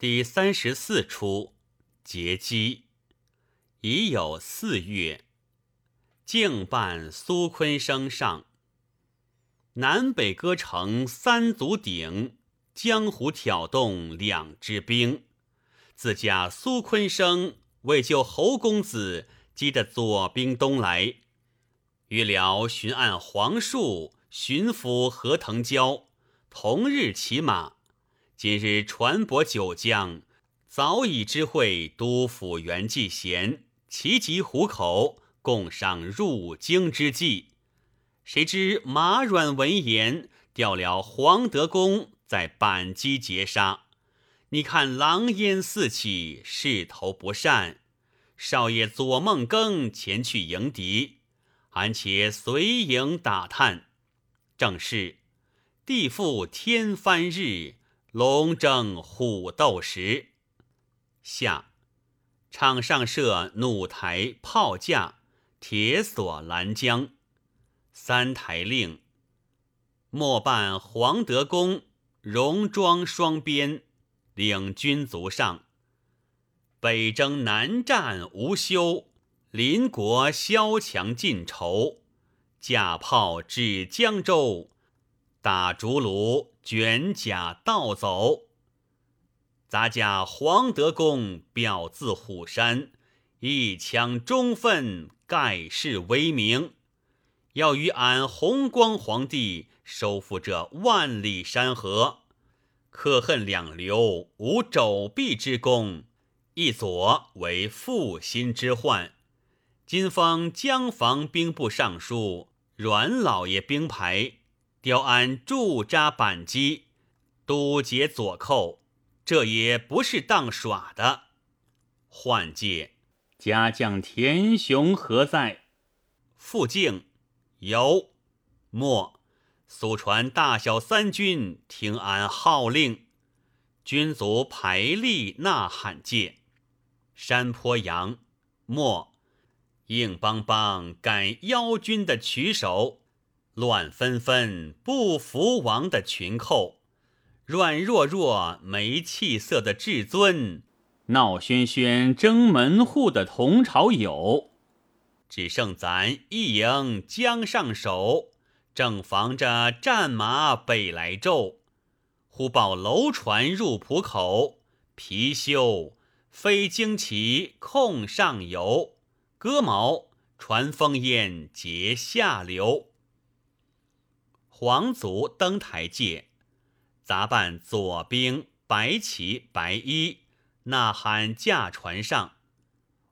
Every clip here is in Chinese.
第三十四出劫机，已有四月，敬办苏昆生上。南北歌城三足鼎，江湖挑动两支兵。自家苏昆生为救侯公子，急得左兵东来。预料巡按黄树、巡抚何腾蛟同日骑马。今日传播九江，早已知会督府袁继贤，齐集虎口，共商入京之计。谁知马软闻言，调了黄德公在板机截杀。你看狼烟四起，势头不善。少爷左梦庚前去迎敌，俺且随营打探。正是地覆天翻日。龙争虎斗时，下场上设弩台、炮架、铁索拦江三台令。末办黄德公戎装双鞭，领军卒上。北征南战无休，邻国萧强尽愁。架炮至江州。打竹炉，卷甲倒走。咱家黄德公表字虎山，一枪中分，盖世威名。要与俺弘光皇帝收复这万里山河，可恨两流无肘臂之功，一左为负心之患。今封江防兵部尚书，阮老爷兵牌。调安驻扎板机，督截左寇，这也不是当耍的。换界，家将田雄何在？傅敬有。末，苏传大小三军听俺号令，军卒排立呐喊界。山坡阳，末，硬邦邦赶妖军的曲手。乱纷纷不服王的群寇，软弱弱没气色的至尊，闹喧喧争门户的同朝友，只剩咱一营将上手，正防着战马北来骤。忽报楼船入浦口，貔貅飞旌旗控上游，戈矛传风烟结下流。皇族登台界，杂扮左兵白旗白衣，呐喊驾船上。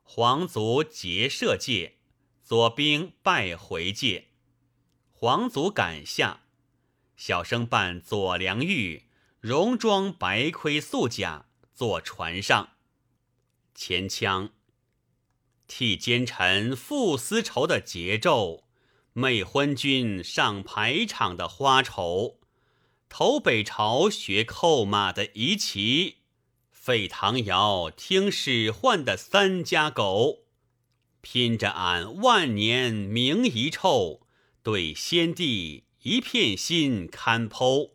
皇族结射界，左兵拜回界。皇族赶下，小生扮左良玉，戎装白盔素甲，坐船上。前腔替奸臣赴丝绸的节奏。媚昏君上排场的花筹，投北朝学扣马的仪旗，废唐尧听使唤的三家狗，拼着俺万年名遗臭，对先帝一片心堪剖，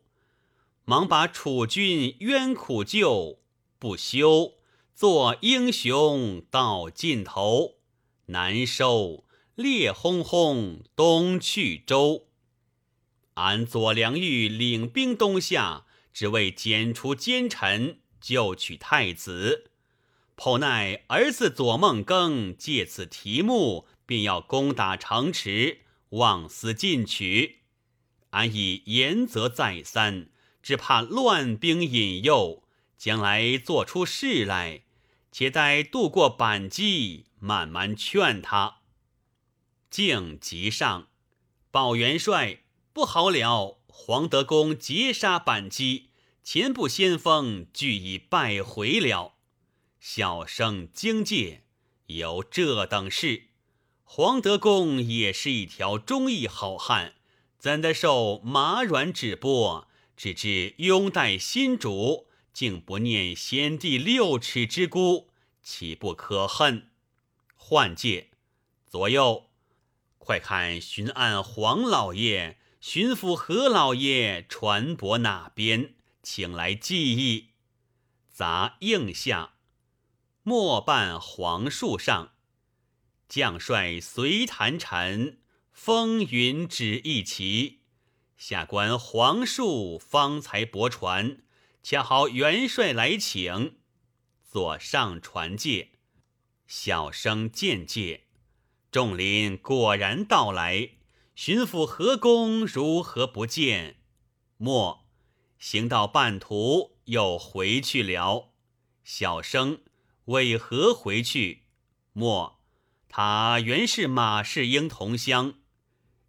忙把楚军冤苦救，不休做英雄到尽头，难收。烈轰轰，东去州。俺左良玉领兵东下，只为剪除奸臣，救取太子。颇奈儿子左梦庚借此题目，便要攻打城池，妄思进取。俺已言责再三，只怕乱兵引诱，将来做出事来。且待渡过板机，慢慢劝他。敬急上，报元帅不好了！黄德公截杀板机，前部先锋俱已败回了。小生惊介，有这等事？黄德公也是一条忠义好汉，怎的受马软指拨，只知拥戴新主，竟不念先帝六尺之孤，岂不可恨？换界左右。快看巡按黄老爷、巡抚何老爷船舶哪边，请来记忆。砸应下，末伴黄树上。将帅随坛臣，风云只一齐。下官黄树方才泊船，恰好元帅来请，左上船界，小声见介。众林果然到来，巡抚何公如何不见？莫行到半途又回去了。小生为何回去？莫他原是马士英同乡。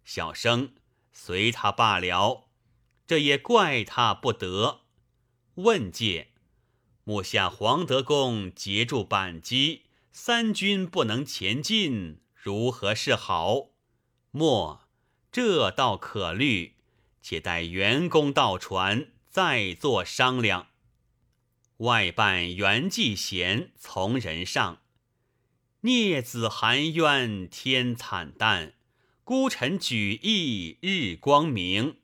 小生。随他罢了，这也怪他不得。问界，目下黄德公截住板机，三军不能前进，如何是好？莫，这倒可虑，且待元公到船，再作商量。外办袁继贤从人上，孽子含冤天惨淡。孤臣举义日光明，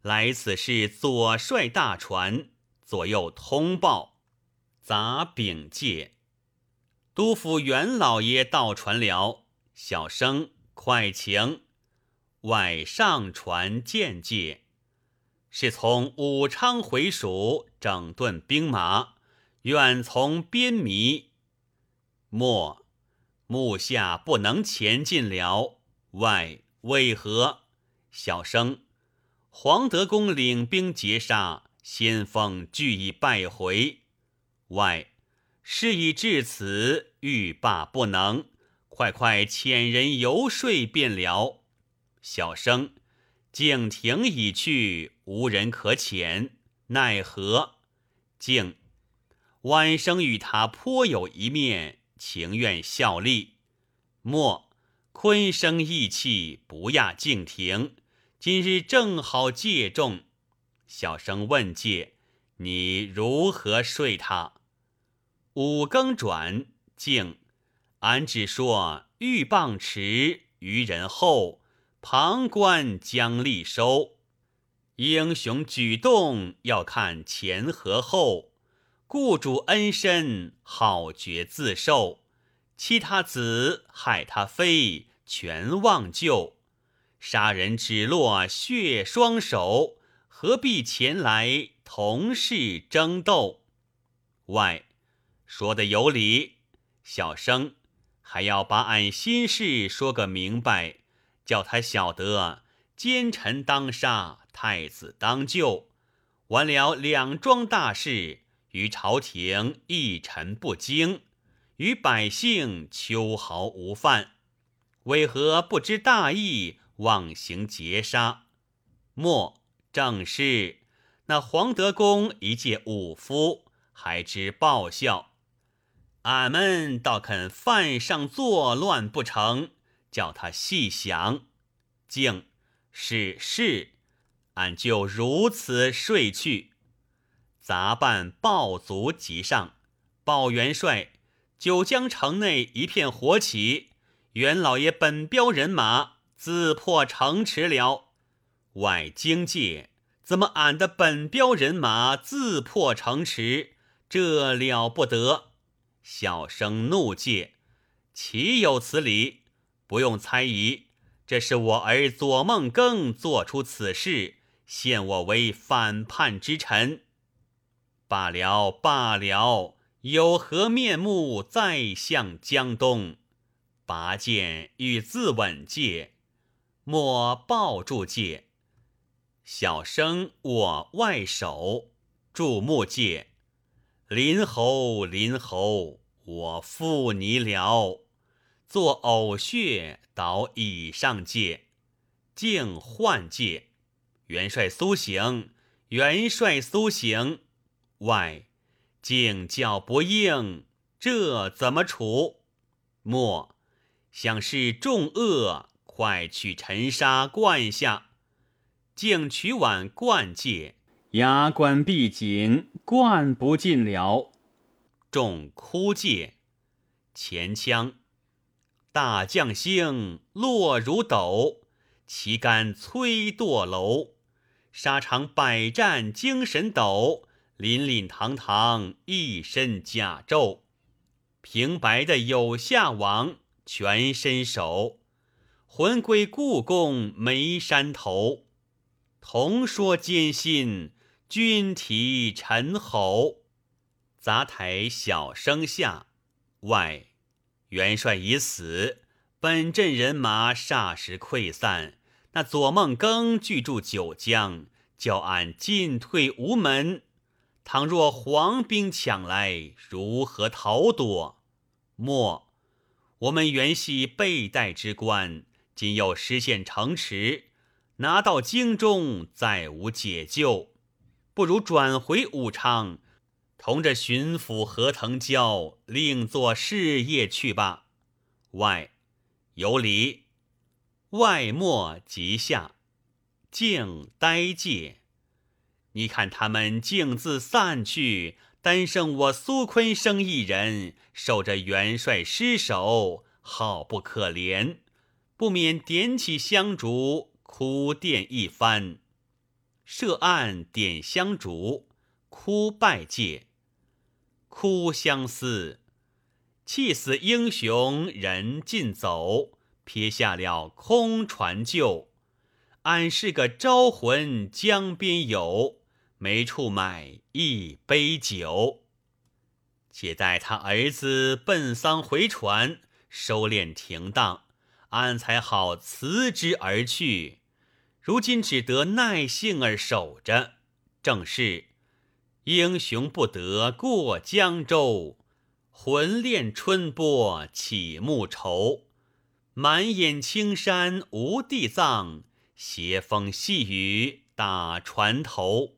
来此是左帅大船，左右通报，杂禀介。督府袁老爷到船了，小生快请。外上船见介，是从武昌回蜀，整顿兵马，愿从边迷。末目下不能前进了。外为何？小生黄德公领兵截杀，先锋俱已败回。外事已至此，欲罢不能，快快遣人游说便了。小生敬亭已去，无人可遣，奈何？敬晚生与他颇有一面，情愿效力。莫。昆生义气，不亚敬亭。今日正好借重，小生问借，你如何说他？五更转，敬，俺只说鹬蚌迟，于人后，旁观将力收。英雄举动要看前和后，雇主恩深，好觉自受。欺他子，害他妃。全忘旧，杀人只落血双手，何必前来同事争斗？外说的有理，小生还要把俺心事说个明白，叫他晓得奸臣当杀，太子当救，完了两桩大事，于朝廷一臣不惊，于百姓秋毫无犯。为何不知大义，妄行劫杀？莫正是那黄德公一介武夫，还知报效。俺们倒肯犯上作乱不成？叫他细想。竟是是，俺就如此睡去。杂办报卒即上，报元帅：九江城内一片火起。袁老爷本标人马自破城池了，外惊界怎么俺的本标人马自破城池？这了不得！小生怒戒，岂有此理？不用猜疑，这是我儿左梦庚做出此事，陷我为反叛之臣。罢了罢了，有何面目再向江东？拔剑欲自刎戒，莫抱住戒。小生我外手，注目戒。林侯林侯，我负你了。做呕血倒以上戒，竟换戒。元帅苏醒，元帅苏醒。外竟叫不应，这怎么处？莫。想是众恶，快去沉沙灌下，竟取碗灌戒，牙关闭紧，灌不尽了。众哭戒，前腔大将星落如斗，旗杆摧堕楼。沙场百战精神抖，凛凛堂堂一身甲胄，平白的有下王全身守，魂归故宫眉山头。同说艰辛，君提臣吼。杂台小声下，外元帅已死，本镇人马霎时溃散。那左孟庚拒住九江，叫俺进退无门。倘若黄兵抢来，如何逃躲？莫，我们原系备代之官，今又失陷城池，拿到京中再无解救，不如转回武昌，同着巡抚何腾蛟另做事业去吧。外有礼，外莫即下，静呆介。你看他们径自散去，单剩我苏坤生一人守着元帅尸首，好不可怜，不免点起香烛，哭奠一番。设案点香烛，哭拜戒，哭相思，气死英雄人尽走，撇下了空船旧。俺是个招魂江边友。没处买一杯酒，且待他儿子奔丧回船，收敛停当，俺才好辞之而去。如今只得耐性儿守着，正是英雄不得过江州，魂恋春波起暮愁。满眼青山无地藏，斜风细雨打船头。